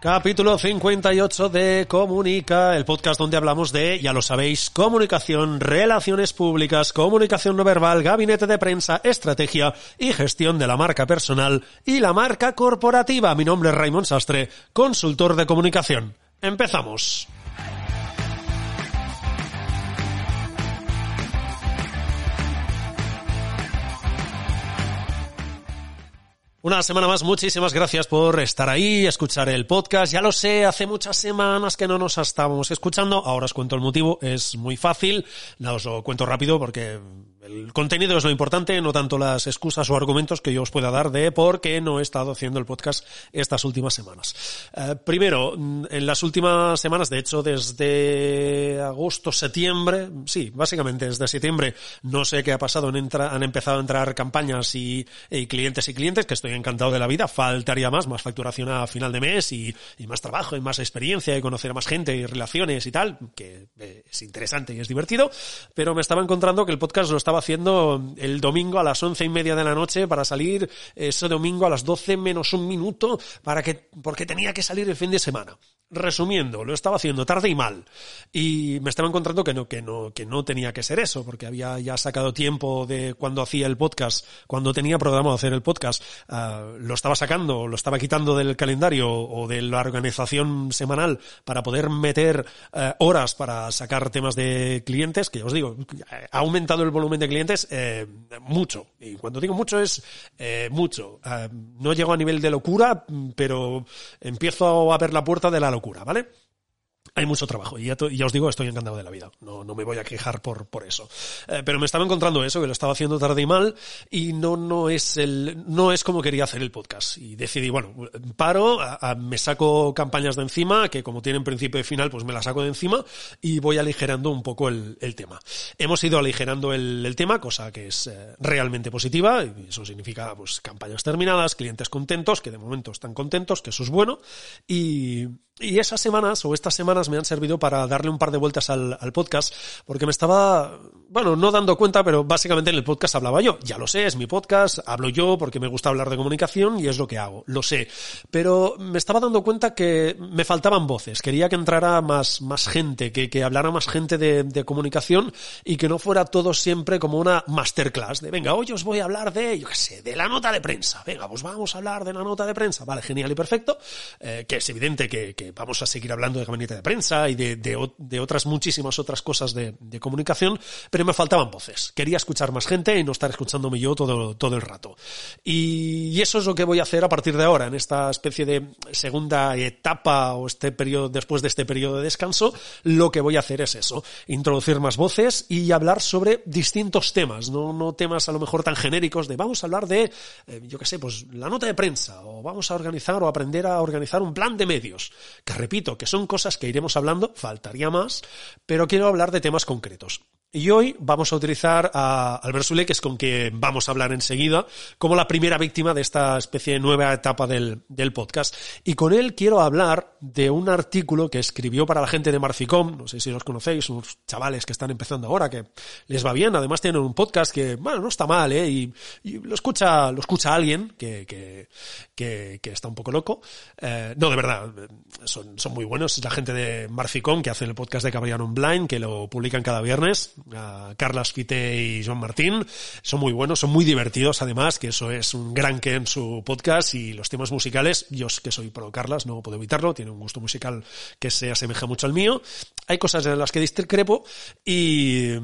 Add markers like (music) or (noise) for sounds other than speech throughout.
Capítulo 58 de Comunica, el podcast donde hablamos de, ya lo sabéis, comunicación, relaciones públicas, comunicación no verbal, gabinete de prensa, estrategia y gestión de la marca personal y la marca corporativa. Mi nombre es Raymond Sastre, consultor de comunicación. Empezamos. Una semana más, muchísimas gracias por estar ahí, escuchar el podcast. Ya lo sé, hace muchas semanas que no nos estábamos escuchando. Ahora os cuento el motivo, es muy fácil. No os lo cuento rápido porque el contenido es lo importante, no tanto las excusas o argumentos que yo os pueda dar de por qué no he estado haciendo el podcast estas últimas semanas. Eh, primero, en las últimas semanas, de hecho desde agosto, septiembre, sí, básicamente desde septiembre, no sé qué ha pasado, han, empezado a entrar campañas y, clientes y clientes, que estoy encantado de la vida, faltaría más, más facturación a final de mes y, más trabajo y más experiencia y conocer a más gente y relaciones y tal, que eh, es interesante y es divertido, pero me estaba encontrando que el podcast lo estaba haciendo el domingo a las once y media de la noche para salir ese domingo a las doce menos un minuto para que, porque tenía que salir el fin de semana resumiendo, lo estaba haciendo tarde y mal. Y me estaba encontrando que no, que no, que no tenía que ser eso, porque había ya sacado tiempo de cuando hacía el podcast, cuando tenía programado hacer el podcast, uh, lo estaba sacando, lo estaba quitando del calendario o de la organización semanal para poder meter uh, horas para sacar temas de clientes, que os digo, ha aumentado el volumen de clientes eh, mucho. Y cuando digo mucho es eh, mucho. Uh, no llego a nivel de locura, pero empiezo a ver la puerta de la ¿vale? hay mucho trabajo y ya, os digo, estoy encantado de la vida. No, no me voy a quejar por, por eso. Eh, pero me estaba encontrando eso, que lo estaba haciendo tarde y mal y no, no es el, no es como quería hacer el podcast. Y decidí, bueno, paro, me saco campañas de encima, que como tienen principio y final, pues me las saco de encima y voy aligerando un poco el, tema. Hemos ido aligerando el, el tema, cosa que es eh, realmente positiva y eso significa, pues, campañas terminadas, clientes contentos, que de momento están contentos, que eso es bueno y, y esas semanas o estas semanas me han servido para darle un par de vueltas al, al, podcast, porque me estaba, bueno, no dando cuenta, pero básicamente en el podcast hablaba yo. Ya lo sé, es mi podcast, hablo yo porque me gusta hablar de comunicación y es lo que hago, lo sé. Pero me estaba dando cuenta que me faltaban voces, quería que entrara más, más gente, que, que hablara más gente de, de comunicación y que no fuera todo siempre como una masterclass de, venga, hoy os voy a hablar de, yo qué sé, de la nota de prensa. Venga, pues vamos a hablar de la nota de prensa. Vale, genial y perfecto, eh, que es evidente que, que vamos a seguir hablando de gabinete de prensa y de, de, otras muchísimas otras cosas de, de, comunicación, pero me faltaban voces. Quería escuchar más gente y no estar escuchándome yo todo, todo el rato. Y, y eso es lo que voy a hacer a partir de ahora, en esta especie de segunda etapa o este periodo, después de este periodo de descanso, lo que voy a hacer es eso, introducir más voces y hablar sobre distintos temas, no, no temas a lo mejor tan genéricos de vamos a hablar de, eh, yo qué sé, pues la nota de prensa o vamos a organizar o aprender a organizar un plan de medios que repito, que son cosas que iremos hablando, faltaría más, pero quiero hablar de temas concretos. Y hoy vamos a utilizar a Albert Sule, que es con quien vamos a hablar enseguida, como la primera víctima de esta especie de nueva etapa del, del, podcast. Y con él quiero hablar de un artículo que escribió para la gente de Marficom, no sé si los conocéis, unos chavales que están empezando ahora, que les va bien, además tienen un podcast que, bueno, no está mal, ¿eh? Y, lo escucha, lo escucha alguien que, que, que, está un poco loco. Eh, no, de verdad, son, son muy buenos. Es la gente de Marficom que hacen el podcast de Caballero Online, que lo publican cada viernes Carlas Fite y Joan Martín. Son muy buenos, son muy divertidos además, que eso es un gran que en su podcast y los temas musicales, yo que soy pro Carlas, no puedo evitarlo, tiene un gusto musical que se asemeja mucho al mío. Hay cosas en las que discrepo y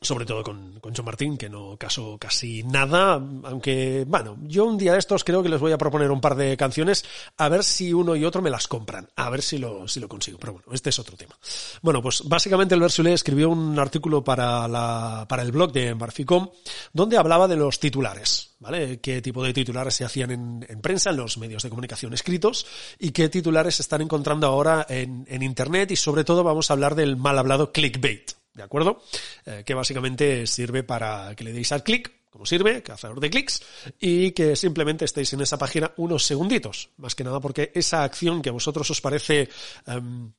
sobre todo con, con John Martín, que no casó casi nada, aunque, bueno, yo un día de estos creo que les voy a proponer un par de canciones, a ver si uno y otro me las compran, a ver si lo, si lo consigo, pero bueno, este es otro tema. Bueno, pues básicamente el Versulé escribió un artículo para, la, para el blog de Marficom, donde hablaba de los titulares, ¿vale? Qué tipo de titulares se hacían en, en prensa, en los medios de comunicación escritos, y qué titulares se están encontrando ahora en, en Internet, y sobre todo vamos a hablar del mal hablado clickbait. ¿De acuerdo? Eh, que básicamente sirve para que le deis al clic, como sirve, cazador de clics, y que simplemente estéis en esa página unos segunditos. Más que nada porque esa acción que a vosotros os parece um,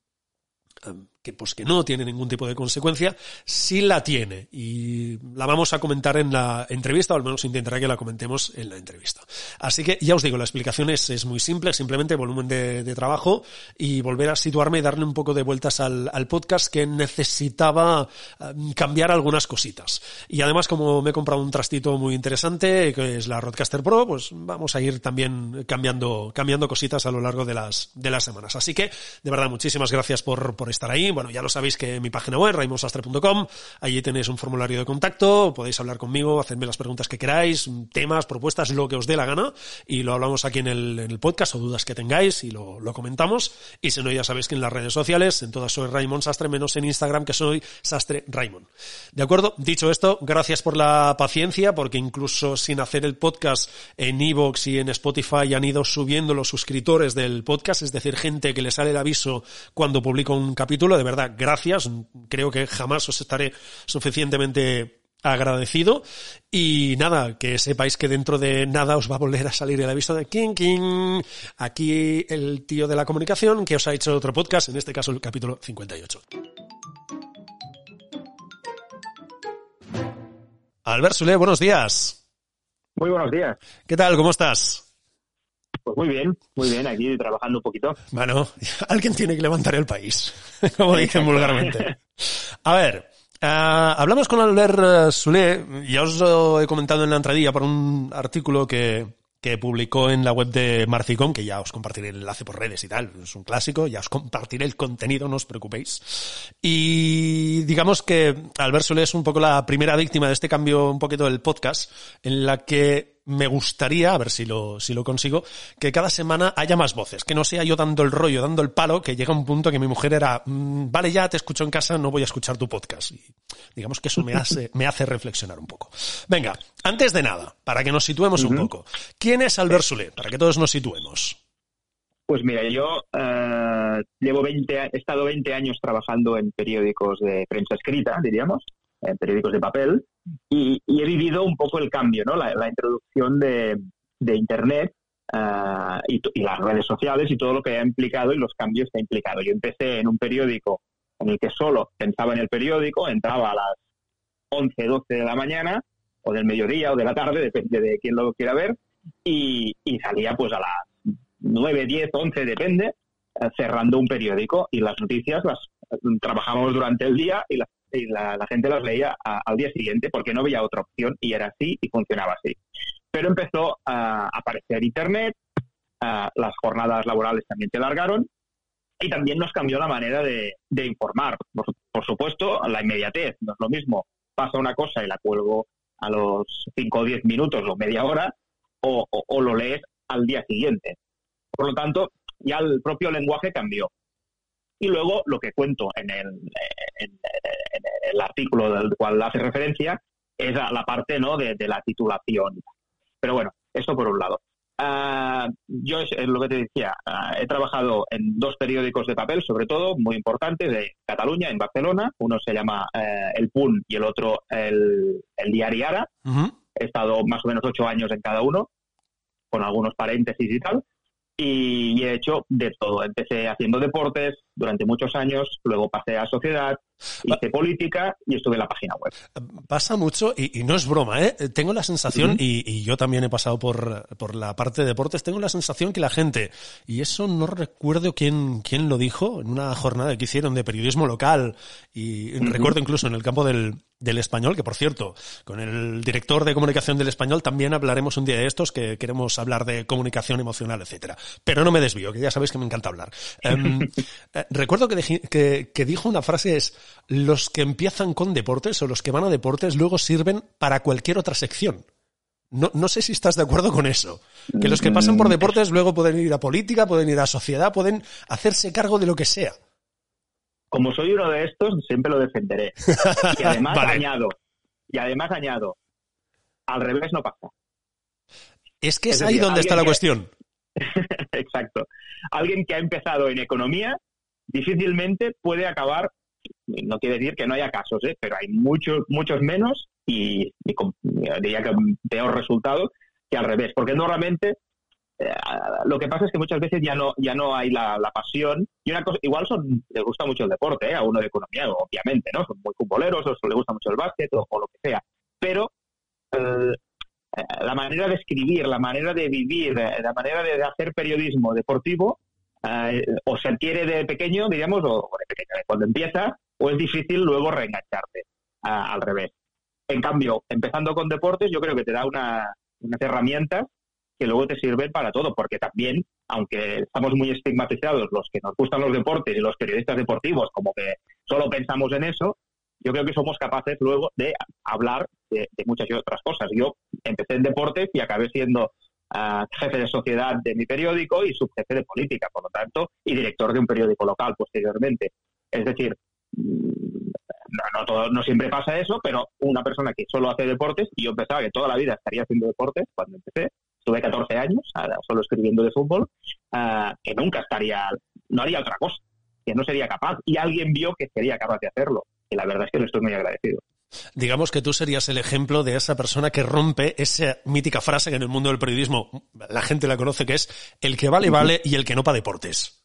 que pues que no tiene ningún tipo de consecuencia, sí la tiene y la vamos a comentar en la entrevista, o al menos intentaré que la comentemos en la entrevista. Así que ya os digo, la explicación es, es muy simple, simplemente volumen de, trabajo y volver a situarme y darle un poco de vueltas al, podcast que necesitaba um, cambiar algunas cositas. Y además, como me he comprado un trastito muy interesante, que es la Rodcaster Pro, pues vamos a ir también cambiando, cambiando cositas a lo largo de las, de las semanas. Así que, de verdad, muchísimas gracias por, por estar ahí bueno, ya lo sabéis que mi página web, raimosastre.com, allí tenéis un formulario de contacto, podéis hablar conmigo, hacerme las preguntas que queráis, temas, propuestas, lo que os dé la gana, y lo hablamos aquí en el, podcast o dudas que tengáis y lo, lo, comentamos. Y si no, ya sabéis que en las redes sociales, en todas soy Raimond Sastre, menos en Instagram, que soy Sastre Raimond. ¿De acuerdo? Dicho esto, gracias por la paciencia, porque incluso sin hacer el podcast en Evox y en Spotify han ido subiendo los suscriptores del podcast, es decir, gente que le sale el aviso cuando publico un capítulo de verdad, gracias. Creo que jamás os estaré suficientemente agradecido y nada, que sepáis que dentro de nada os va a volver a salir el aviso de King King, aquí el tío de la comunicación que os ha hecho otro podcast, en este caso el capítulo 58. Albert Sule, buenos días. Muy buenos días. ¿Qué tal? ¿Cómo estás? Pues muy bien, muy bien, aquí trabajando un poquito. Bueno, (laughs) alguien tiene que levantar el país, (laughs) como dicen vulgarmente. A ver, uh, hablamos con Albert Sule, ya os lo he comentado en la entradilla por un artículo que, que publicó en la web de Marficom, que ya os compartiré el enlace por redes y tal, es un clásico, ya os compartiré el contenido, no os preocupéis. Y digamos que Albert Sule es un poco la primera víctima de este cambio un poquito del podcast, en la que me gustaría, a ver si lo, si lo consigo, que cada semana haya más voces, que no sea yo dando el rollo, dando el palo, que llega un punto que mi mujer era, mmm, vale ya, te escucho en casa, no voy a escuchar tu podcast. Y digamos que eso me hace, (laughs) me hace reflexionar un poco. Venga, antes de nada, para que nos situemos uh -huh. un poco, ¿quién es Albert Sule? Para que todos nos situemos. Pues mira, yo uh, llevo 20, he estado 20 años trabajando en periódicos de prensa escrita, diríamos, en periódicos de papel, y, y, he vivido un poco el cambio, ¿no? La, la introducción de, Internet uh, y, y, las redes sociales y todo lo que ha implicado y los cambios que ha implicado. Yo empecé en un periódico en el que solo pensaba en el periódico, entraba a las 11, 12 de la mañana, o del mediodía o de la tarde, depende de quién lo quiera ver, y, salía pues a las 9, 10, 11, depende, uh, cerrando un periódico y las noticias las trabajábamos durante el día y las y la, gente las leía a, al día siguiente porque no había otra opción y era así y funcionaba así. Pero empezó a aparecer Internet, uh, las jornadas laborales también se alargaron y también nos cambió la manera de, informar. Por, supuesto, la inmediatez, no es lo mismo. Pasa una cosa y la cuelgo a los 5 o 10 minutos o media hora o lo lees al día siguiente. Por lo tanto, ya el propio lenguaje cambió. Y luego lo que cuento en el, en, en el artículo del cual hace referencia es a la parte ¿no? de, de la titulación. Pero bueno, eso por un lado. Uh, yo es, es, lo que te decía, uh, he trabajado en dos periódicos de papel, sobre todo, muy importantes, de Cataluña, en Barcelona. Uno se llama uh, El Punt y el otro el, el Diari Ara. -huh. He estado más o menos ocho años en cada uno, con algunos paréntesis y tal y he hecho de todo. Empecé haciendo deportes durante muchos años, luego pasé a sociedad, hice política y estuve en la página web. Pasa mucho, y, y no es broma, ¿eh? Tengo la sensación, uh -huh. y, y, yo también he pasado por, por la parte de deportes, tengo la sensación que la gente, y eso no recuerdo quién, quién lo dijo, en una jornada que hicieron de periodismo local, y uh -huh. recuerdo incluso en el campo del, del español, que por cierto, con el director de comunicación del español también hablaremos un día de estos, que queremos hablar de comunicación emocional, etcétera. Pero no me desvío, que ya sabéis que me encanta hablar. um, Eh, (laughs) recuerdo que, que, dijo una frase es, los que empiezan con deportes o los que van a deportes luego sirven para cualquier otra sección. No, no sé si estás de acuerdo con eso. Que los que pasan por mm. deportes luego pueden ir a política, pueden ir a sociedad, pueden hacerse cargo de lo que sea. Como soy uno de estos, siempre lo defenderé. (laughs) Y además añado, y además añado, al revés no pasa. Es que es, ahí donde está la cuestión. (laughs) Exacto. Alguien que ha empezado en economía difícilmente puede acabar, no quiere decir que no haya casos, ¿eh? pero hay muchos, muchos menos y, diría que peor resultado que al revés, porque normalmente eh, lo que pasa es que muchas veces ya no ya no hay la, pasión y una cosa igual son les gusta mucho el deporte ¿eh? a uno de economía obviamente no son muy futboleros o les gusta mucho el básquet o, lo que sea pero eh, la manera de escribir la manera de vivir la manera de hacer periodismo deportivo o se adquiere de pequeño digamos o de pequeño cuando empieza o es difícil luego reengancharte al revés en cambio, empezando con deportes, yo creo que te da una, unas herramientas que luego te sirven para todo, porque también, aunque estamos muy estigmatizados los que nos gustan los deportes y los periodistas deportivos, como que solo pensamos en eso, yo creo que somos capaces luego de hablar de, muchas y otras cosas. Yo empecé en deportes y acabé siendo jefe de sociedad de mi periódico y subjefe de política, por lo tanto, y director de un periódico local posteriormente. Es decir, no, no, siempre pasa eso, pero una persona que solo hace deportes, y yo pensaba que toda la vida estaría haciendo deportes cuando empecé, tuve 14 años solo escribiendo de fútbol, ah, que nunca estaría, no haría otra cosa, que no sería capaz, y alguien vio que sería capaz de hacerlo, y la verdad es que le estoy muy agradecido. Digamos que tú serías el ejemplo de esa persona que rompe esa mítica frase que en el mundo del periodismo la gente la conoce, que es el que vale, vale y el que no para deportes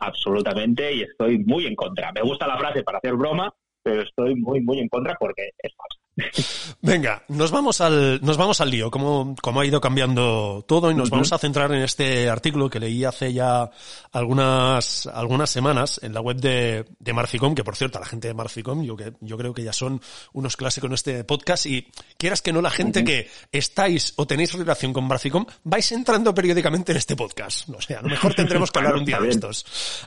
absolutamente y estoy muy en contra. Me gusta la frase para hacer broma, pero estoy muy, muy en contra porque es falsa. Venga, nos vamos al, nos vamos al lío, cómo, cómo ha ido cambiando todo y nos vamos a centrar en este artículo que leí hace ya algunas, algunas semanas en la web de, de Marficom, que por cierto, la gente de Marficom, yo, que, yo creo que ya son unos clásicos en este podcast y quieras que no, la gente que estáis o tenéis relación con Marficom, vais entrando periódicamente en este podcast. No sé, a lo mejor tendremos que (laughs) hablar un día de estos.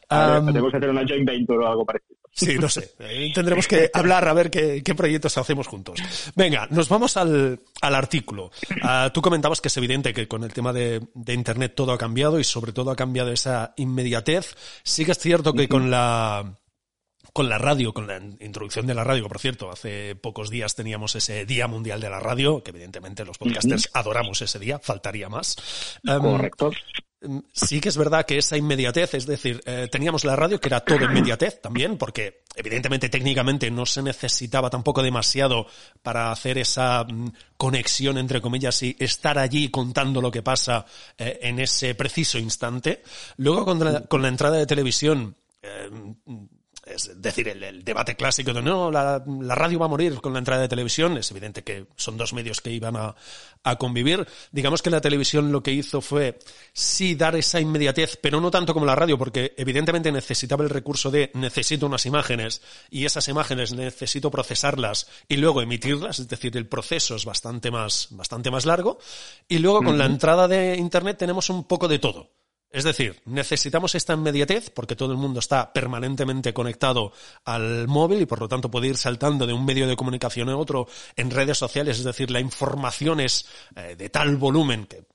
tenemos que hacer una joint venture o algo parecido. Sí, no sé. (laughs) tendremos que hablar a ver qué, qué proyectos hacemos juntos. Venga, nos vamos al, al artículo. Ah, tú comentabas que es evidente que con el tema de, de, Internet todo ha cambiado y sobre todo ha cambiado esa inmediatez. Sí que es cierto que con la con la radio, con la introducción de la radio, por cierto, hace pocos días teníamos ese Día Mundial de la Radio, que evidentemente los podcasters adoramos ese día, faltaría más. Correcto. Mm, sí que es verdad que esa inmediatez, es decir, eh, teníamos la radio que era todo inmediatez también, porque evidentemente técnicamente no se necesitaba tampoco demasiado para hacer esa mm, conexión entre comillas y estar allí contando lo que pasa eh, en ese preciso instante. Luego con la, entrada de televisión, eh, es decir, el, debate clásico de no, la, radio va a morir con la entrada de televisión, es evidente que son dos medios que iban a, convivir. Digamos que la televisión lo que hizo fue sí dar esa inmediatez, pero no tanto como la radio, porque evidentemente necesitaba el recurso de necesito unas imágenes y esas imágenes necesito procesarlas y luego emitirlas, es decir, el proceso es bastante más, bastante más largo. Y luego con la entrada de Internet tenemos un poco de todo. Es decir, necesitamos esta inmediatez porque todo el mundo está permanentemente conectado al móvil y por lo tanto puede ir saltando de un medio de comunicación a otro en redes sociales. Es decir, la información es eh, de tal volumen que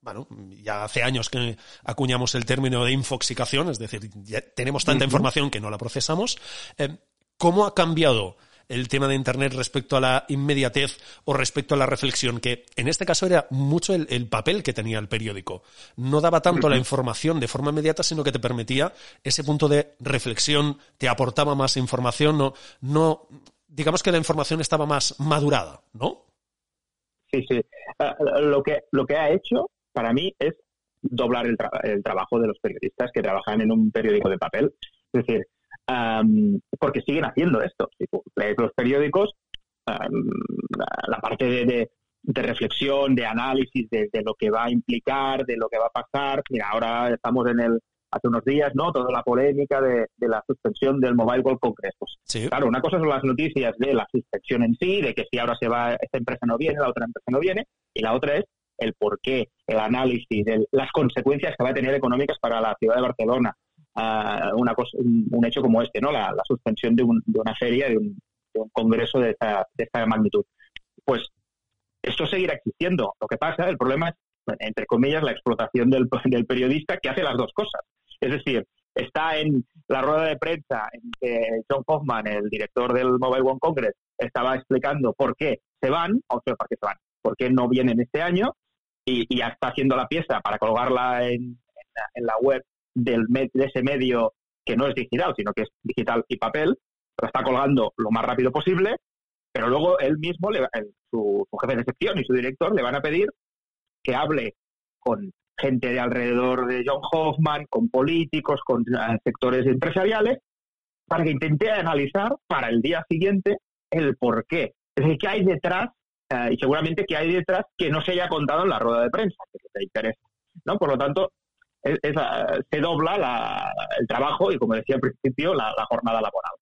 bueno, ya hace años que acuñamos el término de infoxicación, es decir, ya tenemos tanta información que no la procesamos. Eh, ¿Cómo ha cambiado el tema de Internet respecto a la inmediatez o respecto a la reflexión, que en este caso era mucho el, papel que tenía el periódico. No daba tanto la información de forma inmediata, sino que te permitía ese punto de reflexión, te aportaba más información, no, no, digamos que la información estaba más madurada, ¿no? Sí, sí. Ah, lo, que, lo que ha hecho para mí es doblar el, el trabajo de los periodistas que trabajan en un periódico de papel. Es decir, porque siguen haciendo esto. Si lees los periódicos, la parte de, reflexión, de análisis de, lo que va a implicar, de lo que va a pasar. Mira, ahora estamos en el, hace unos días, ¿no? Toda la polémica de, la suspensión del Mobile World Congress. Pues, claro, una cosa son las noticias de la suspensión en sí, de que si ahora se va, esta empresa no viene, la otra empresa no viene, y la otra es el porqué, el análisis, las consecuencias que va a tener económicas para la ciudad de Barcelona, una un, hecho como este, ¿no? La, suspensión de, una feria, de un, congreso de esta, de esta magnitud. Pues esto seguirá existiendo. Lo que pasa, el problema es, entre comillas, la explotación del, (laughs) del periodista que hace las dos cosas. Es decir, está en la rueda de prensa en que John Hoffman, el director del Mobile World Congress, estaba explicando por qué se van, o sea, por qué se van, por qué no vienen este año, y, ya está haciendo la pieza para colgarla en, la, web del, de ese medio que no es digital, sino que es digital y papel, lo está colgando lo más rápido posible, pero luego él mismo, le, su, su jefe de sección y su director le van a pedir que hable con gente de alrededor de John Hoffman, con políticos, con eh, sectores empresariales, para que intente analizar para el día siguiente el por qué. Es decir, qué hay detrás, eh, y seguramente qué hay detrás que no se haya contado en la rueda de prensa, que te interesa. ¿no? Por lo tanto, se dobla el trabajo y, como decía al principio, la jornada laboral.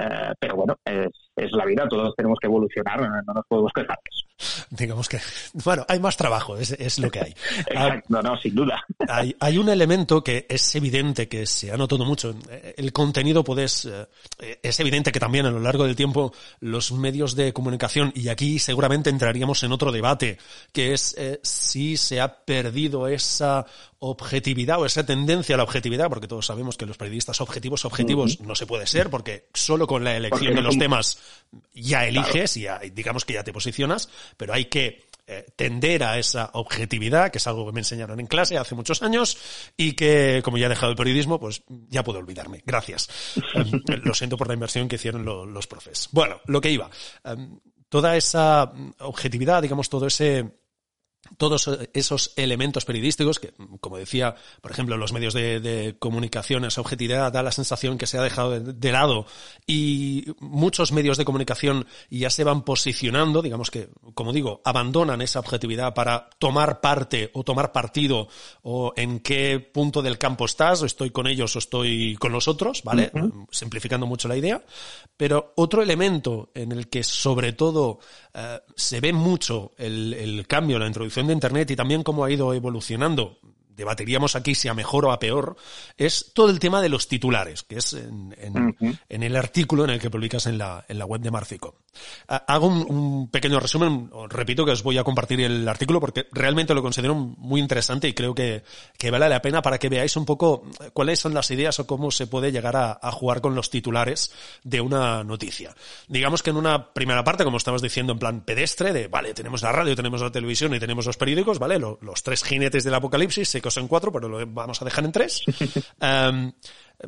Eh, pero bueno, es, la vida, todos tenemos que evolucionar, no, nos podemos quejar (laughs) Digamos que, bueno, hay más trabajo, es, lo que hay. (laughs) Exacto, no, no, sin duda. (laughs) Hay, hay, un elemento que es evidente que se ha notado mucho. El contenido puedes, eh, es evidente que también a lo largo del tiempo los medios de comunicación, y aquí seguramente entraríamos en otro debate, que es eh, si se ha perdido esa objetividad o esa tendencia a la objetividad, porque todos sabemos que los periodistas objetivos, objetivos no se puede ser, porque solo con la elección de los temas ya eliges y digamos que ya te posicionas, pero hay que eh, tender a esa objetividad, que es algo que me enseñaron en clase hace muchos años y que, como ya he dejado el periodismo, pues ya puedo olvidarme. Gracias. (laughs) Em, lo siento por la inversión que hicieron los profes. Bueno, lo que iba. Em, toda esa objetividad, digamos, todo ese todos esos elementos periodísticos que, como decía, por ejemplo, los medios de, comunicación, esa objetividad da la sensación que se ha dejado de, lado y muchos medios de comunicación ya se van posicionando, digamos que, como digo, abandonan esa objetividad para tomar parte o tomar partido o en qué punto del campo estás, o estoy con ellos o estoy con los otros, ¿vale? Simplificando mucho la idea. Pero otro elemento en el que sobre todo eh, se ve mucho el, el cambio, la introducción de Internet y también cómo ha ido evolucionando debatiríamos aquí si a mejor o a peor, es todo el tema de los titulares, que es en, el artículo en el que publicas en la, en la web de Marcico. Hago un, pequeño resumen, repito que os voy a compartir el artículo porque realmente lo considero muy interesante y creo que, vale la pena para que veáis un poco cuáles son las ideas o cómo se puede llegar a, jugar con los titulares de una noticia. Digamos que en una primera parte, como estabas diciendo, en plan pedestre, de, vale, tenemos la radio, tenemos la televisión y tenemos los periódicos, ¿vale? los tres jinetes del apocalipsis se en cuatro, pero lo vamos a dejar en tres. (laughs) Em,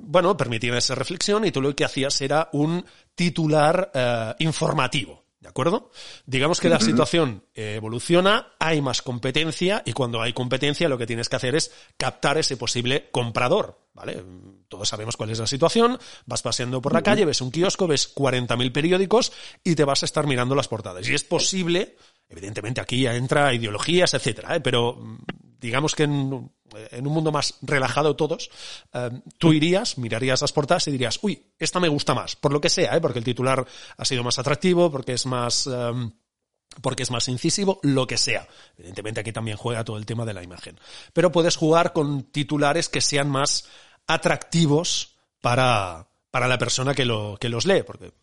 bueno, permitían esa reflexión y tú lo que hacías era un titular eh, informativo. ¿De acuerdo? Digamos que la situación evoluciona, hay más competencia y cuando hay competencia lo que tienes que hacer es captar ese posible comprador. ¿Vale? Todos sabemos cuál es la situación. Vas paseando por la calle, ves un kiosco, ves 40.000 periódicos y te vas a estar mirando las portadas. Y es posible, evidentemente aquí ya entra ideologías, etcétera, ¿eh? pero digamos que en, un mundo más relajado todos, eh, tú irías, mirarías las portadas y dirías, uy, esta me gusta más, por lo que sea, ¿eh? porque el titular ha sido más atractivo, porque es más... Eh, porque es más incisivo, lo que sea. Evidentemente aquí también juega todo el tema de la imagen. Pero puedes jugar con titulares que sean más atractivos para, para la persona que, lo, que los lee, porque,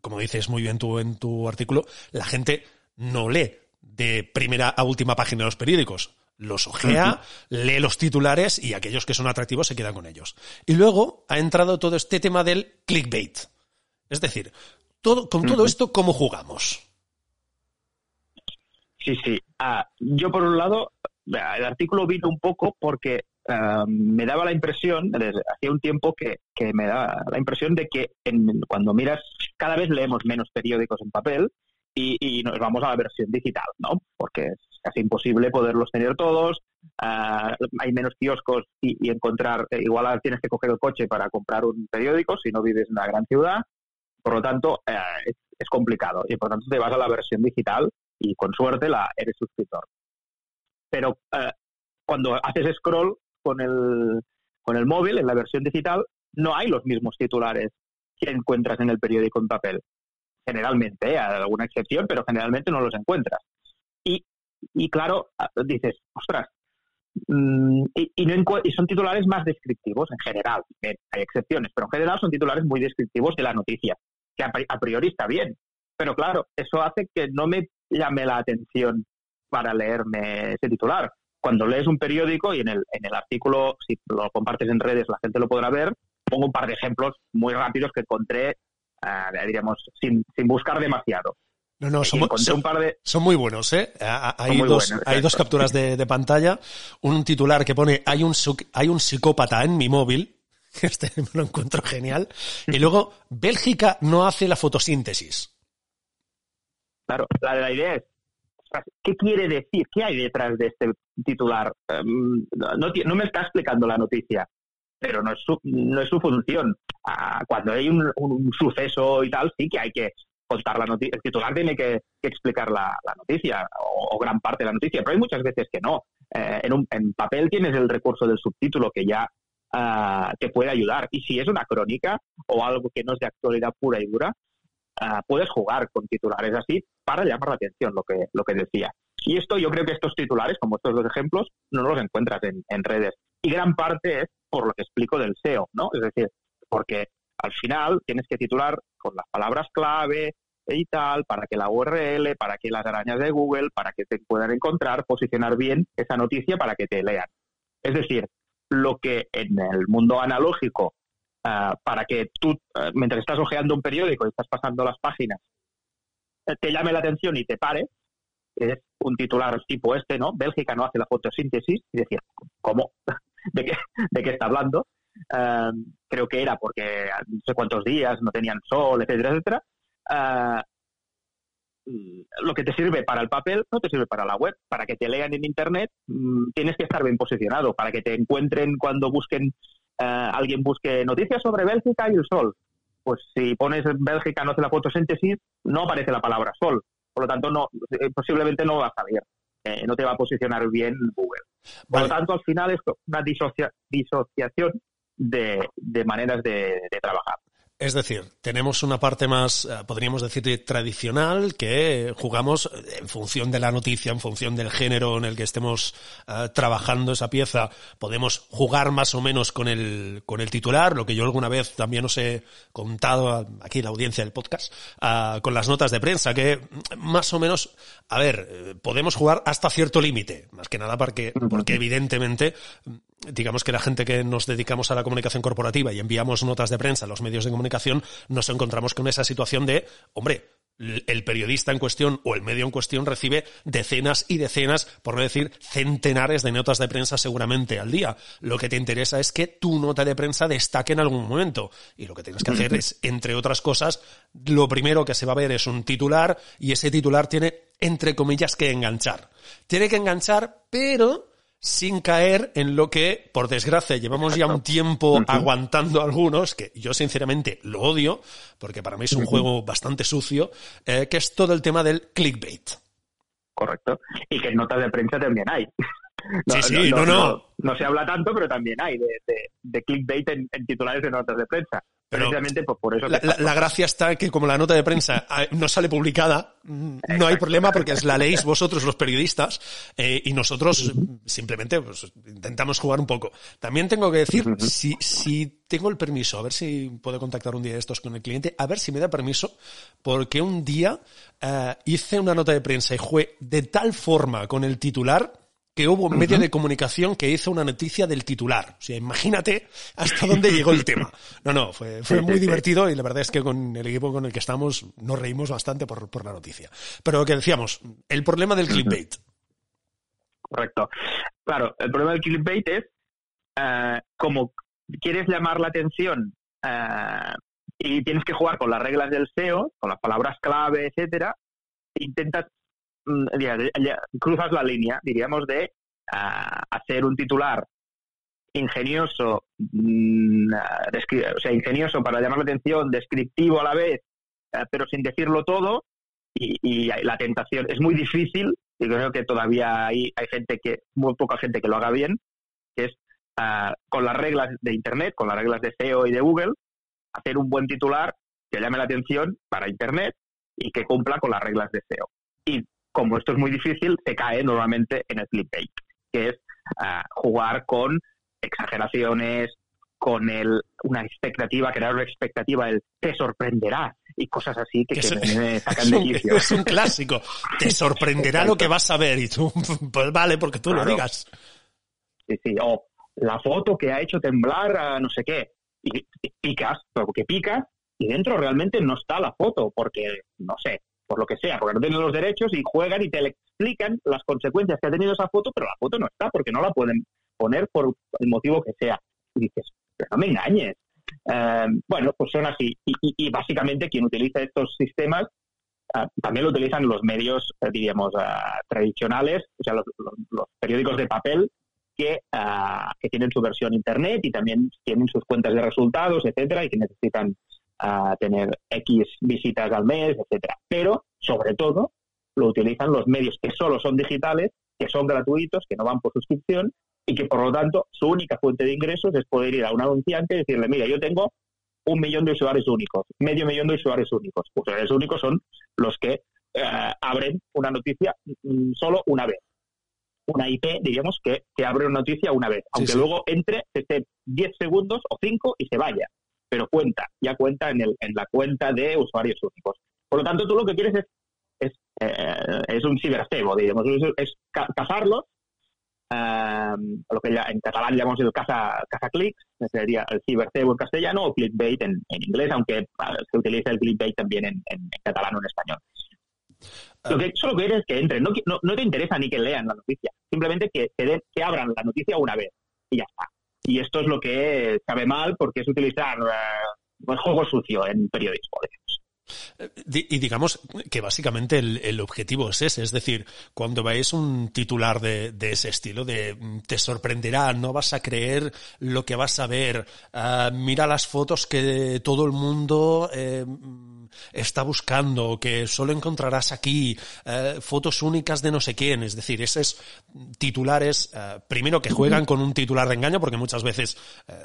como dices muy bien tú en tu artículo, la gente no lee de primera a última página de los periódicos los ojea, lee los titulares y aquellos que son atractivos se quedan con ellos. Y luego ha entrado todo este tema del clickbait. Es decir, todo, con todo esto, ¿cómo jugamos? Sí, sí. Ah, yo, por un lado, el artículo vino un poco porque ah, me daba la impresión, desde hacía un tiempo, que, me da la impresión de que cuando miras, cada vez leemos menos periódicos en papel y, nos vamos a la versión digital, ¿no? Porque es casi imposible poderlos tener todos, ah, hay menos kioscos y, encontrar, eh, igual tienes que coger el coche para comprar un periódico si no vives en una gran ciudad, por lo tanto eh, es, complicado y por lo tanto te vas a la versión digital y con suerte la eres suscriptor. Pero eh, cuando haces scroll con el, con el móvil en la versión digital, no hay los mismos titulares que encuentras en el periódico en papel generalmente, ¿eh? alguna excepción, pero generalmente no los encuentras. Y, y claro, ah, dices, ostras, mm, y, no y son titulares más descriptivos en general. Hay excepciones, pero en general son titulares muy descriptivos de la noticia, que a priori está bien. Pero claro, eso hace que no me llame la atención para leerme ese titular. Cuando lees un periódico y en el, en el artículo, si lo compartes en redes, la gente lo podrá ver, pongo un par de ejemplos muy rápidos que encontré, uh, diríamos, sin, sin buscar demasiado. No, no, son, son, muy buenos, ¿eh? Hay, dos, hay dos capturas de, de, pantalla. Un titular que pone, hay un, hay un psicópata en mi móvil. (laughs) Este me lo encuentro genial. Y luego, Bélgica no hace la fotosíntesis. Claro, la, la idea es, ¿qué quiere decir? ¿Qué hay detrás de este titular? Em, no, me está explicando la noticia, pero no es su, no es su función. Ah, cuando hay un, suceso y tal, sí que hay que contar la noticia. El titular tiene que, explicar la, noticia o, gran parte de la noticia, pero hay muchas veces que no. Eh, en, en, papel tienes el recurso del subtítulo que ya uh, te puede ayudar. Y si es una crónica o algo que no es de actualidad pura y dura, ah, puedes jugar con titulares así para llamar la atención, lo que, lo que decía. Y esto, yo creo que estos titulares, como estos dos ejemplos, no los encuentras en, en redes. Y gran parte es por lo que explico del SEO, ¿no? Es decir, porque al final tienes que titular con las palabras clave y tal, para que la URL, para que las arañas de Google, para que te puedan encontrar, posicionar bien esa noticia para que te lean. Es decir, lo que en el mundo analógico, ah, para que tú, ah, mientras estás hojeando un periódico y estás pasando las páginas, eh, te llame la atención y te pare, es un titular tipo este, ¿no? Bélgica no hace la fotosíntesis, y decir, ¿cómo? (laughs) ¿De qué, de qué está hablando? Ah, creo que era porque no sé cuántos días no tenían sol, etcétera, etcétera. Mm, lo que te sirve para el papel no te sirve para la web. Para que te lean en Internet mm, tienes que estar bien posicionado, para que te encuentren cuando busquen, eh, alguien busque noticias sobre Bélgica y el sol. Pues si pones Bélgica no hace la fotosíntesis, no aparece la palabra sol. Por lo tanto, no, eh, posiblemente no va a salir. Eh, no te va a posicionar bien Google. Por lo tanto, al final es una disociación de, maneras de trabajar. Es decir, tenemos una parte más, eh, podríamos decir, tradicional, que jugamos en función de la noticia, en función del género en el que estemos eh, trabajando esa pieza. Podemos jugar más o menos con el, con el titular, lo que yo alguna vez también os he contado aquí en la audiencia del podcast, ah, con las notas de prensa, que más o menos, a ver, podemos jugar hasta cierto límite, más que nada porque, porque evidentemente digamos que la gente que nos dedicamos a la comunicación corporativa y enviamos notas de prensa a los medios de comunicación, nos encontramos con esa situación de, hombre, el periodista en cuestión o el medio en cuestión recibe decenas y decenas, por no decir centenares de notas de prensa seguramente al día. Lo que te interesa es que tu nota de prensa destaque en algún momento. Y lo que tienes que hacer es, entre otras cosas, lo primero que se va a ver es un titular y ese titular tiene, entre comillas, que enganchar. Tiene que enganchar, pero sin caer en lo que, por desgracia, llevamos ya un tiempo aguantando algunos, que yo sinceramente lo odio, porque para mí es un juego bastante sucio, eh, que es todo el tema del clickbait. Correcto. Y que en notas de prensa también hay. (laughs) sí, sí, no no, no, se habla tanto, pero también hay de, clickbait en, titulares de notas de prensa. Precisamente pues, por eso. La, gracia está que como la nota de prensa ah, no sale publicada, mm, no hay problema porque la leéis (laughs) vosotros los periodistas eh, y nosotros simplemente pues, intentamos jugar un poco. También tengo que decir, si, si tengo el permiso, a ver si puedo contactar un día de estos con el cliente, a ver si me da permiso, porque un día eh, hice una nota de prensa y fue de tal forma con el titular que hubo un medio de comunicación que hizo una noticia del titular. O sea, imagínate hasta dónde llegó el tema. (laughs) No, no, fue, fue muy (laughs) divertido y la verdad es que con el equipo con el que estamos nos reímos bastante por, por la noticia. Pero lo que decíamos, el problema del clickbait. Correcto. Claro, el problema del clickbait es uh, como quieres llamar la atención uh, y tienes que jugar con las reglas del SEO, con las palabras clave, etcétera, intentas cruzas la línea, diríamos, de ah, hacer un titular ingenioso, mm, o sea, ingenioso para llamar la atención, descriptivo a la vez, eh, pero sin decirlo todo, y, la tentación es muy difícil, y creo que todavía hay, hay gente que, muy poca gente que lo haga bien, que es ah, con las reglas de Internet, con las reglas de SEO y de Google, hacer un buen titular que llame la atención para Internet y que cumpla con las reglas de SEO. Y como esto es muy difícil, se cae normalmente en el clickbait, que es jugar con exageraciones, con el, una expectativa, crear una expectativa, el te sorprenderá y cosas así que, me sacan (laughs) de quicio. Es un clásico. Te sorprenderá lo que vas a ver y tú, (laughs) pues vale, porque tú lo digas. Sí, sí. O la foto que ha hecho temblar a no sé qué. Y, picas, porque picas y dentro realmente no está la foto, porque, no sé, por lo que sea, porque no tienen los derechos y juegan y te explican las consecuencias que ha tenido esa foto, pero la foto no está porque no la pueden poner por el motivo que sea. Y dices, pero no me engañes. Eh, bueno, pues son así. Y, básicamente quien utiliza estos sistemas eh, también lo utilizan los medios, eh, diríamos, tradicionales, o sea, los, periódicos de papel que, que tienen su versión internet y también tienen sus cuentas de resultados, etcétera, y que necesitan tener X visitas al mes, etcétera. Pero, sobre todo, lo utilizan los medios que solo son digitales, que son gratuitos, que no van por suscripción y que por lo tanto su única fuente de ingresos es poder ir a un anunciante y decirle, mira, yo tengo un millón de usuarios únicos, medio millón de usuarios únicos. Usuarios únicos son los que eh, abren una noticia mm, solo una vez. Una IP, diríamos, que, que abre una noticia una vez, aunque luego entre, esté 10 segundos o 5 y se vaya. Pero cuenta, ya cuenta en, el, en la cuenta de usuarios únicos. Por lo tanto, tú lo que quieres es, es, eh, es un cibercebo, digamos, es, es cazarlos Em, lo que en catalán llamamos el caza, caza clics, sería el cibercebo en castellano o clickbait en, inglés, aunque se utiliza el clickbait también en, catalán o en español. Lo que solo quieres que entren, no, no, te interesa ni que lean la noticia, simplemente que, que, abran la noticia una vez y ya está. Y esto es lo que sabe mal porque es utilizar uh, juego sucio en periodismo, y digamos que básicamente el, objetivo es ese, es decir, cuando veáis un titular de, ese estilo, de mm, te sorprenderá, no vas a creer lo que vas a ver, ah, mira las fotos que todo el mundo eh, está buscando, que solo encontrarás aquí, eh, fotos únicas de no sé quién, es decir, esos titulares, eh, primero que juegan con un titular de engaño, porque muchas veces,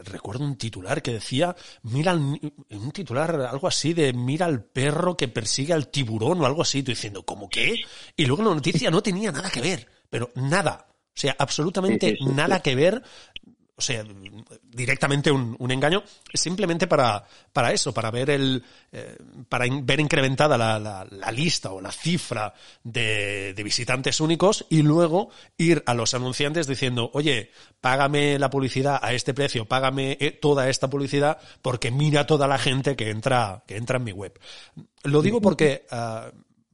recuerdo un titular que decía, mira, un titular algo así de mira al perro que persigue al tiburón o algo así, tú diciendo, ¿cómo qué? Y luego la noticia no tenía nada que ver, pero nada. O sea, absolutamente nada que ver o sea, directamente un, engaño, simplemente para, para eso, para ver el, eh, para ver incrementada la, la, lista o la cifra de, de, visitantes únicos y luego ir a los anunciantes diciendo, oye, págame la publicidad a este precio, págame eh, toda esta publicidad porque mira toda la gente que entra, que entra en mi web. Lo digo porque, ah,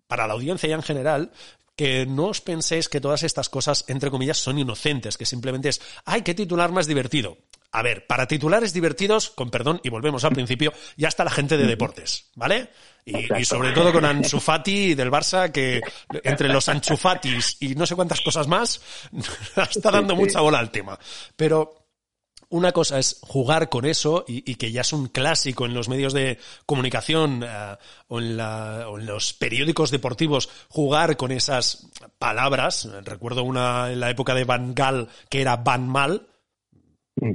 para la audiencia ya en general, que no os penséis que todas estas cosas, entre comillas, son inocentes, que simplemente es, ay, qué titular más divertido. A ver, para titulares divertidos, con perdón, y volvemos al principio, ya está la gente de deportes, ¿vale? Y, sobre todo con Ansu Fati del Barça, que entre los Anchufatis y no sé cuántas cosas más, (laughs) está dando mucha bola al tema. Pero una cosa es jugar con eso y, que ya es un clásico en los medios de comunicación eh, o, en los periódicos deportivos jugar con esas palabras. Recuerdo una en la época de Van Gaal que era Van Mal,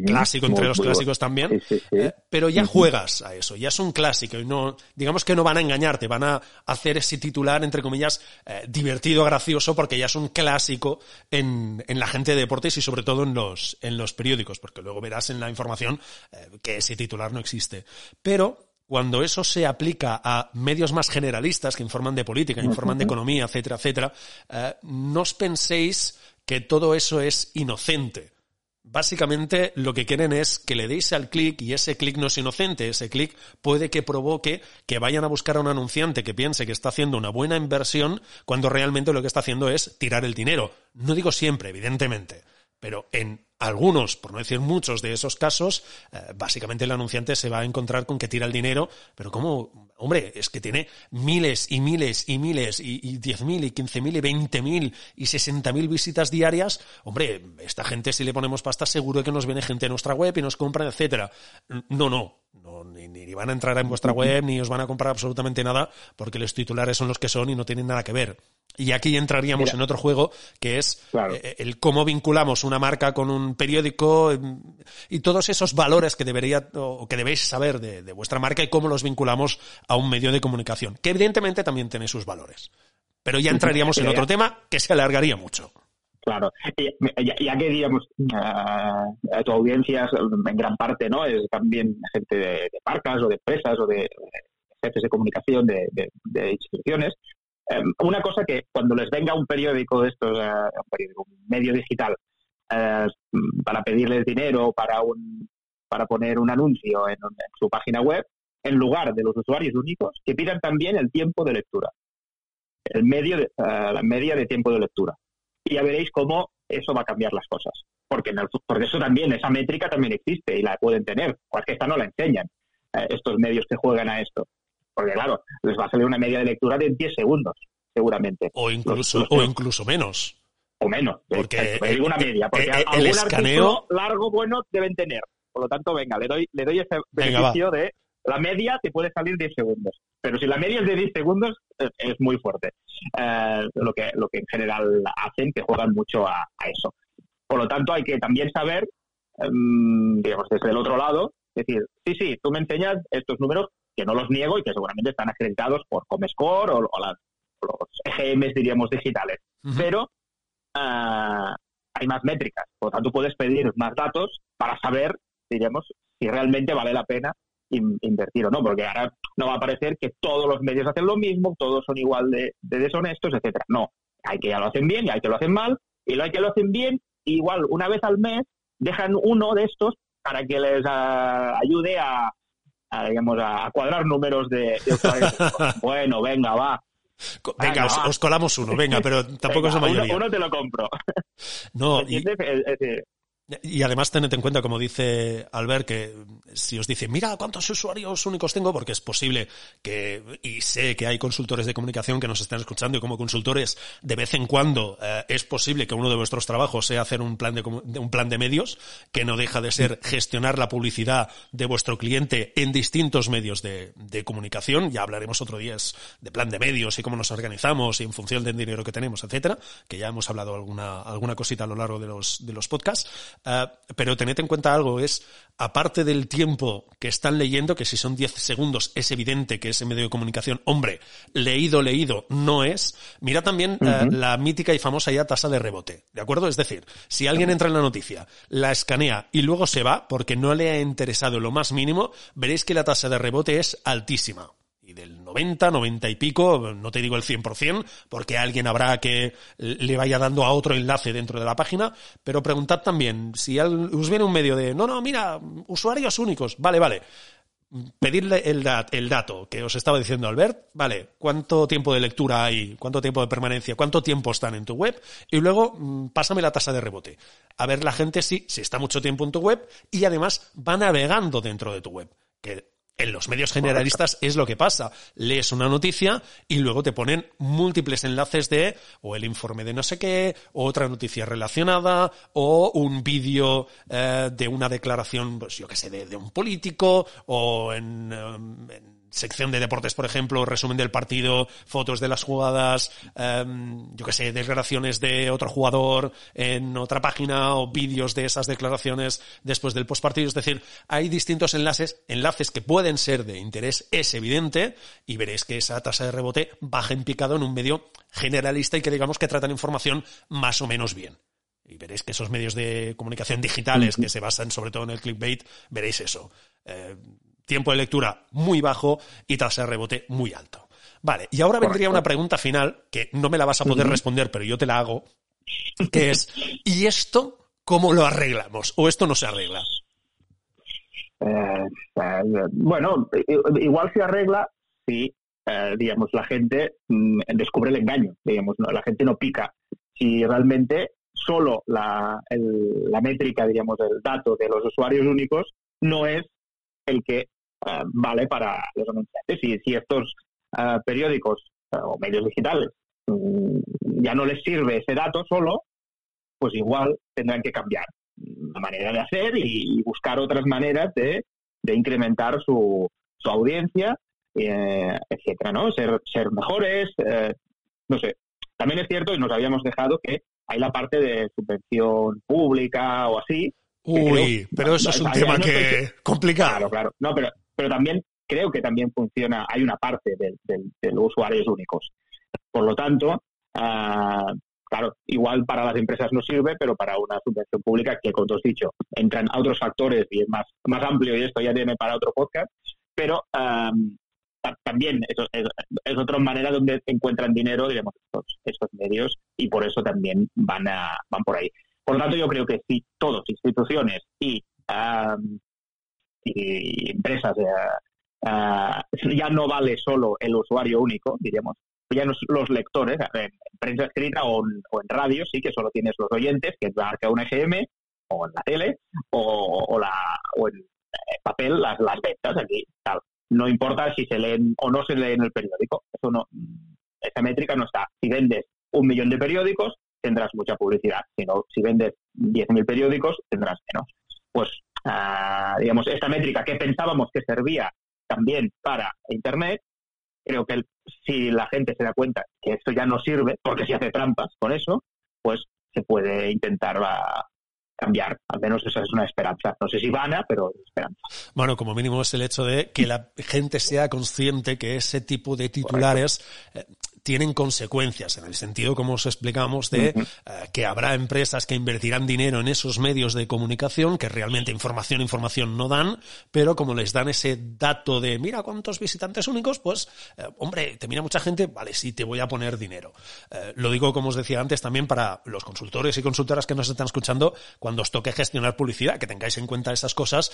clásico entre los clásicos también, eh, pero ya juegas a eso, ya es un clásico y no, digamos que no van a engañarte, van a hacer ese titular, entre comillas, eh, divertido, gracioso, porque ya es un clásico en, en, la gente de deportes y sobre todo en los, en los periódicos, porque luego verás en la información eh, que ese titular no existe. Pero cuando eso se aplica a medios más generalistas que informan de política, informan de economía, etcétera, etcétera, no os penséis que todo eso es inocente Básicamente lo que quieren es que le deis al clic y ese clic no es inocente, ese clic puede que provoque que vayan a buscar a un anunciante que piense que está haciendo una buena inversión cuando realmente lo que está haciendo es tirar el dinero. No digo siempre, evidentemente, pero en algunos, por no decir muchos de esos casos, eh, básicamente el anunciante se va a encontrar con que tira el dinero, pero ¿cómo? Hombre, es que tiene miles y miles y miles y, diez mil y quince mil y veinte mil y sesenta mil visitas diarias. Hombre, esta gente si le ponemos pasta seguro que nos viene gente a nuestra web y nos compra, etcétera. No, no, no, ni, ni, van a entrar en vuestra web, ni os van a comprar absolutamente nada, porque los titulares son los que son y no tienen nada que ver. Y aquí entraríamos en otro juego, que es eh, el cómo vinculamos una marca con un periódico em, y todos esos valores que debería o que debéis saber de, de vuestra marca y cómo los vinculamos a un medio de comunicación, que evidentemente también tiene sus valores. Pero ya entraríamos en otro tema que se alargaría mucho. Claro, ya, que digamos, a tu audiencia en gran parte no es también gente de, marcas o de empresas o de, jefes de comunicación de, instituciones. Em, una cosa que cuando les venga un periódico de estos, eh, un, periódico, un medio digital, eh, para pedirles dinero para un para poner un anuncio en, su página web, en lugar de los usuarios únicos, que pidan también el tiempo de lectura, el medio de, eh, la media de tiempo de lectura y ya veréis cómo eso va a cambiar las cosas. Porque, porque eso también, esa métrica también existe y la pueden tener. Cualquier esta no la enseñan eh, estos medios que juegan a esto. Porque claro, les va a salir una media de lectura de 10 segundos, seguramente. O incluso, o incluso menos. O menos. Porque digo una media. Porque el, escaneo... largo bueno deben tener. Por lo tanto, venga, le doy, le doy ese beneficio de la media te puede salir 10 segundos. Pero si la media es de 10 segundos, es muy fuerte. Eh, lo, que, lo que en general hacen, que juegan mucho a, eso. Por lo tanto, hay que también saber, em, digamos, desde el otro lado, decir, sí, sí, tú me enseñas estos números que no los niego y que seguramente están acreditados por Comescore o, o, los EGMs, diríamos, digitales. Pero eh, hay más métricas. Por lo tanto, puedes pedir más datos para saber, diríamos, si realmente vale la pena invertir o no, porque ahora no va a parecer que todos los medios hacen lo mismo, todos son igual de, deshonestos, etcétera. No, hay que ya lo hacen bien y hay que lo hacen mal, y lo hay que lo hacen bien, igual una vez al mes dejan uno de estos para que les ah, ayude a, digamos, a cuadrar números de, (laughs) bueno, venga, va. Venga, os, colamos uno, venga, pero (laughs) tampoco es la mayoría. Uno, te lo compro. No, y... Y además tened en cuenta, como dice Albert, que si os dice, mira cuántos usuarios únicos tengo, porque es posible que, y sé que hay consultores de comunicación que nos están escuchando y como consultores, de vez en cuando eh, es posible que uno de vuestros trabajos sea hacer un plan de, un plan de medios, que no deja de ser gestionar la publicidad de vuestro cliente en distintos medios de, de comunicación. Ya hablaremos otro día de plan de medios y cómo nos organizamos y en función del dinero que tenemos, etcétera, que ya hemos hablado alguna, alguna cosita a lo largo de los, de los podcasts. Ah, pero tened en cuenta algo, es, aparte del tiempo que están leyendo, que si son 10 segundos es evidente que ese medio de comunicación, hombre, leído, leído, no es, mira también ah, la mítica y famosa ya tasa de rebote, ¿de acuerdo? Es decir, si alguien entra en la noticia, la escanea y luego se va porque no le ha interesado lo más mínimo, veréis que la tasa de rebote es altísima y del 90, 90 y pico, no te digo el 100%, porque alguien habrá que le vaya dando a otro enlace dentro de la página, pero preguntad también, si os viene un medio de, no, no, mira, usuarios únicos, vale, vale, pedirle el, dato que os estaba diciendo Albert, vale, cuánto tiempo de lectura hay, cuánto tiempo de permanencia, cuánto tiempo están en tu web, y luego mm, pásame la tasa de rebote. A ver la gente si, si está mucho tiempo en tu web y además va navegando dentro de tu web. Que en los medios generalistas es lo que pasa. Lees una noticia y luego te ponen múltiples enlaces de o el informe de no sé qué, o otra noticia relacionada, o un vídeo eh, de una declaración, pues yo qué sé, de, un político, o en em, sección de deportes, por ejemplo, resumen del partido, fotos de las jugadas, em, yo que sé, declaraciones de otro jugador en otra página o vídeos de esas declaraciones después del postpartido. Es decir, hay distintos enlaces, enlaces que pueden ser de interés, es evidente, y veréis que esa tasa de rebote baja en picado en un medio generalista y que digamos que tratan información más o menos bien. Y veréis que esos medios de comunicación digitales que se basan sobre todo en el clickbait, veréis eso. Eh, tiempo de lectura muy bajo y tasa de rebote muy alto. Vale, y ahora vendría una pregunta final que no me la vas a poder responder, pero yo te la hago, que es, ¿y esto cómo lo arreglamos? ¿O esto no se arregla? Eh, eh, bueno, igual se arregla si, eh, digamos, la gente mm, descubre el engaño, digamos, la gente no pica. Si realmente solo la, la métrica, digamos, el dato de los usuarios únicos no es el que eh, vale para los anunciantes. Y si estos eh, periódicos eh, o medios digitales mm, ya no les sirve ese dato solo, pues igual tendrán que cambiar la manera de hacer y, buscar otras maneras de, incrementar su, su audiencia, etcétera, ¿no? Ser, ser mejores, no sé. También es cierto, y nos habíamos dejado que hay la parte de subvención pública o así. Uy, pero eso (laughs) es un tema que complicado. Claro, claro. No, pero pero también creo que también funciona, hay una parte de, los usuarios únicos. Por lo tanto, ah, claro, igual para las empresas no sirve, pero para una subvención pública que, como tú has dicho, entran a otros factores y es más, más amplio y esto ya tiene para otro podcast, pero también es, es, otra manera donde encuentran dinero, digamos, estos, estos medios y por eso también van, a, van por ahí. Por lo tanto, yo creo que si todos, instituciones y, y empresas, eh, ya no vale solo el usuario único, diríamos, ya no los lectores, en prensa escrita o en, radio, sí que solo tienes los oyentes, que marca un EGM, o en la tele, o, la, o en eh, papel las, las ventas aquí. Tal. No importa si se leen o no se leen en el periódico. Eso no, esa métrica no está. Si vendes un millón de periódicos, tendrás mucha publicidad. Si, no, si vendes 10.000 periódicos, tendrás menos. Pues, digamos, esta métrica que pensábamos que servía también para Internet, creo que si la gente se da cuenta que esto ya no sirve, porque si hace trampas con eso, pues se puede intentar cambiar. Al menos esa es una esperanza. No sé si vana, pero esperanza. Bueno, como mínimo es el hecho de que la gente sea consciente que ese tipo de titulares tienen consecuencias, en el sentido, como os explicamos, de eh, que habrá empresas que invertirán dinero en esos medios de comunicación que realmente información, información no dan, pero como les dan ese dato de, mira cuántos visitantes únicos, pues, eh, hombre, te mira mucha gente, vale, sí, te voy a poner dinero. Eh, lo digo, como os decía antes, también para los consultores y consultoras que nos están escuchando, cuando os toque gestionar publicidad, que tengáis en cuenta esas cosas,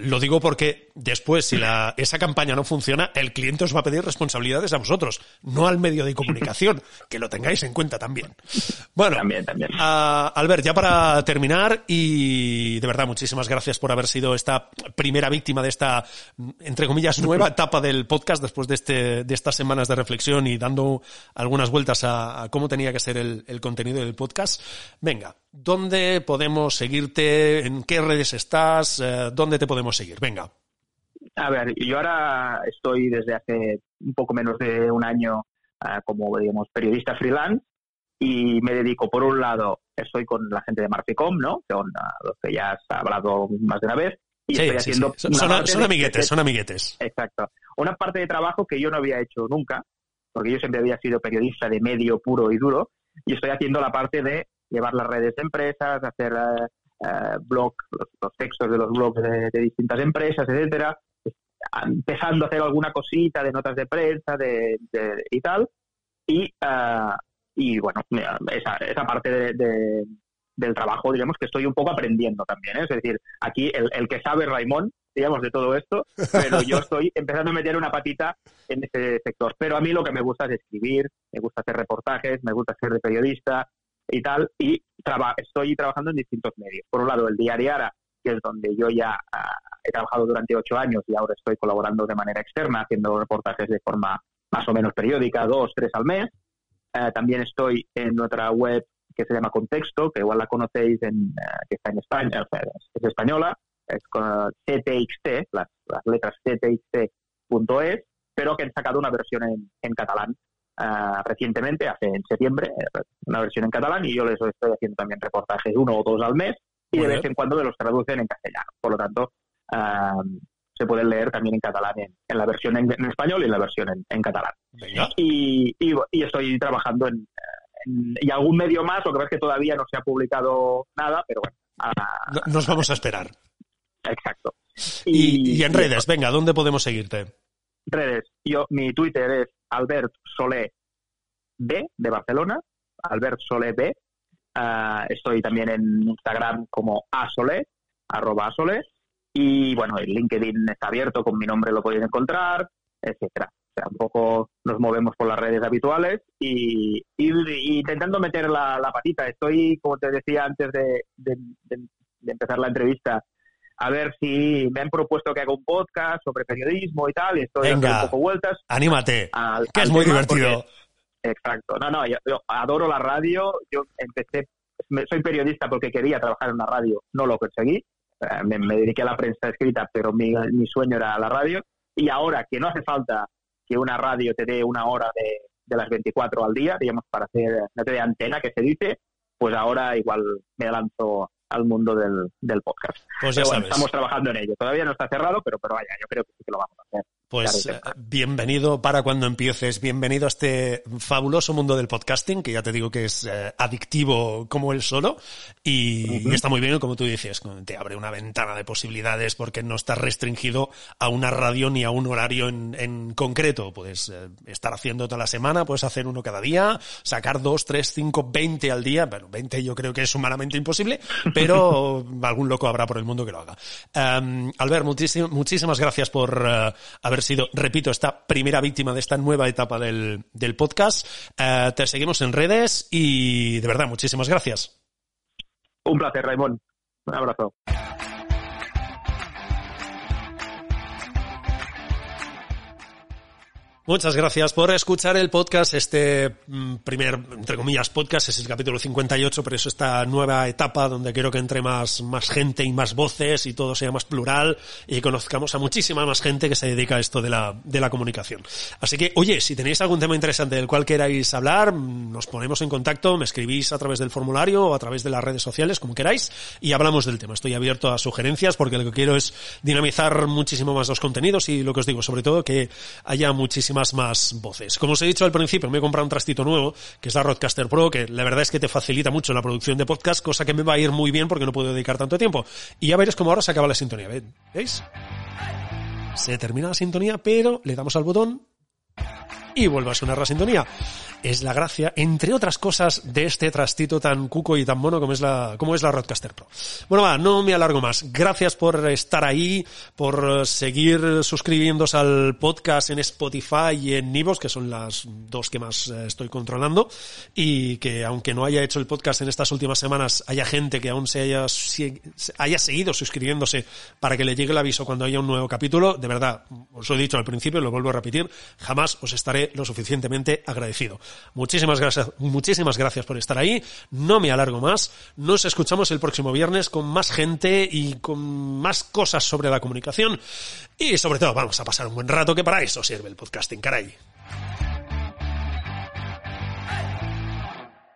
lo digo porque después, si la, esa campaña no funciona, el cliente os va a pedir responsabilidades a vosotros, no al medio de comunicación, (laughs) que lo tengáis en cuenta también. Bueno, también, también. Albert, ya para terminar, y de verdad, muchísimas gracias por haber sido esta primera víctima de esta, entre comillas, nueva (laughs) etapa del podcast después de, este, de estas semanas de reflexión y dando algunas vueltas a, cómo tenía que ser el, el contenido del podcast. Venga, ¿dónde podemos seguirte? ¿En qué redes estás? Eh, ¿Dónde te podemos seguir? Venga. A ver, yo ahora estoy desde hace un poco menos de un año Ah, como digamos periodista freelance y me dedico por un lado estoy con la gente de Marficom no son ah, los que ya has hablado más de una vez y estoy haciendo Son, amiguetes son amiguetes. Exacto. Una parte de trabajo que yo no había hecho nunca porque yo siempre había sido periodista de medio puro y duro y estoy haciendo la parte de llevar las redes de empresas hacer uh, blog los, textos de los blogs de, distintas empresas etcétera empezando a hacer alguna cosita de notas de prensa de, y tal. Y, ah, y bueno, esa, esa parte de, del trabajo, digamos que estoy un poco aprendiendo también. ¿eh? Es decir, aquí el, el, que sabe Raimón, digamos, de todo esto, pero yo (laughs) estoy empezando a meter una patita en este sector. Pero a mí lo que me gusta es escribir, me gusta hacer reportajes, me gusta ser de periodista y tal. Y estoy trabajando en distintos medios. Por un lado, el Diariara, que es donde yo ya ah, he trabajado durante ocho años y ahora estoy colaborando de manera externa, haciendo reportajes de forma más o menos periódica, dos, tres al mes. Eh, también estoy en otra web que se llama Contexto, que igual la conocéis, en, eh, que está en España, es española, es con CTXT, las, letras CTXT.es, pero que han sacado una versión en, catalán eh, recientemente, hace en septiembre, una versión en catalán, y yo les estoy haciendo también reportajes uno o dos al mes, y de vez en cuando me los traducen en castellano. Por lo tanto, se pueden leer también en catalán, en, la versión en, español y en la versión en, catalán. Y, y, estoy trabajando en, y algún medio más, lo que pasa es que todavía no se ha publicado nada, pero bueno. Nos vamos a esperar. Exacto. Y, en redes, venga, ¿dónde podemos seguirte? Redes, yo, mi Twitter es Albert Solé B de Barcelona, Albert Solé B. Ah, estoy también en Instagram como Asolé, arroba Asolé. Y bueno, el LinkedIn está abierto, con mi nombre lo podéis encontrar, etcétera. O sea, un poco nos movemos por las redes habituales y, intentando meter la, patita. Estoy, como te decía antes de, empezar la entrevista, a ver si me han propuesto que haga un podcast sobre periodismo y tal, y estoy dando un poco vueltas. Anímate, que es muy divertido. Exacto. No, no, yo, adoro la radio. Yo empecé, soy periodista porque quería trabajar en una radio, no lo conseguí. Eh, me, dediqué a la prensa escrita, pero mi, mi, sueño era la radio. Y ahora que no hace falta que una radio te dé una hora de, de las 24 al día, digamos, para hacer, te dé antena, que se dice, pues ahora igual me lanzo al mundo del, del podcast. Pues estamos trabajando en ello. Todavía no está cerrado, pero, pero vaya, yo creo que sí que lo vamos a hacer. Pues eh, bienvenido para cuando empieces, bienvenido a este fabuloso mundo del podcasting, que ya te digo que es eh, adictivo como el solo, y, está muy bien, como tú dices, te abre una ventana de posibilidades porque no estás restringido a una radio ni a un horario en, concreto. Puedes eh, estar haciendo toda la semana, puedes hacer uno cada día, sacar dos, tres, cinco, veinte al día. Bueno, veinte yo creo que es humanamente imposible, pero (laughs) algún loco habrá por el mundo que lo haga. Um, Albert, muchísimas gracias por haber sido, repito, esta primera víctima de esta nueva etapa del, del podcast. Eh, te seguimos en redes y de verdad, muchísimas gracias. Un placer, Raimón. Un abrazo. Muchas gracias por escuchar el podcast. Este mm, primer, entre comillas, podcast es el capítulo 58, pero es esta nueva etapa donde quiero que entre más, más gente y más voces y todo sea más plural y conozcamos a muchísima más gente que se dedica a esto de la, de la comunicación. Así que, oye, si tenéis algún tema interesante del cual queráis hablar, mm, nos ponemos en contacto, me escribís a través del formulario o a través de las redes sociales, como queráis, y hablamos del tema. Estoy abierto a sugerencias porque lo que quiero es dinamizar muchísimo más los contenidos y lo que os digo, sobre todo que haya muchísima más voces. Como os he dicho al principio, me he comprado un trastito nuevo, que es la Roadcaster Pro, que la verdad es que te facilita mucho la producción de podcast, cosa que me va a ir muy bien porque no puedo dedicar tanto tiempo. Y ya veréis cómo ahora se acaba la sintonía. ¿Veis? Se termina la sintonía, pero le damos al botón y vuelve a sonar la sintonía es la gracia, entre otras cosas, de este trastito tan cuco y tan mono como es la, como es la Roadcaster Pro. Bueno, va, no me alargo más. Gracias por estar ahí, por seguir suscribiéndose al podcast en Spotify y en Nivos, que son las dos que más eh, estoy controlando, y que aunque no haya hecho el podcast en estas últimas semanas, haya gente que aún se haya, haya seguido suscribiéndose para que le llegue el aviso cuando haya un nuevo capítulo. De verdad, os lo he dicho al principio, lo vuelvo a repetir, jamás os lo suficientemente agradecido. Muchísimas gracias, muchísimas gracias por estar ahí. No me alargo más. Nos escuchamos el próximo viernes con más gente y con más cosas sobre la comunicación. Y sobre todo vamos a pasar un buen rato que para eso sirve el podcasting, caray.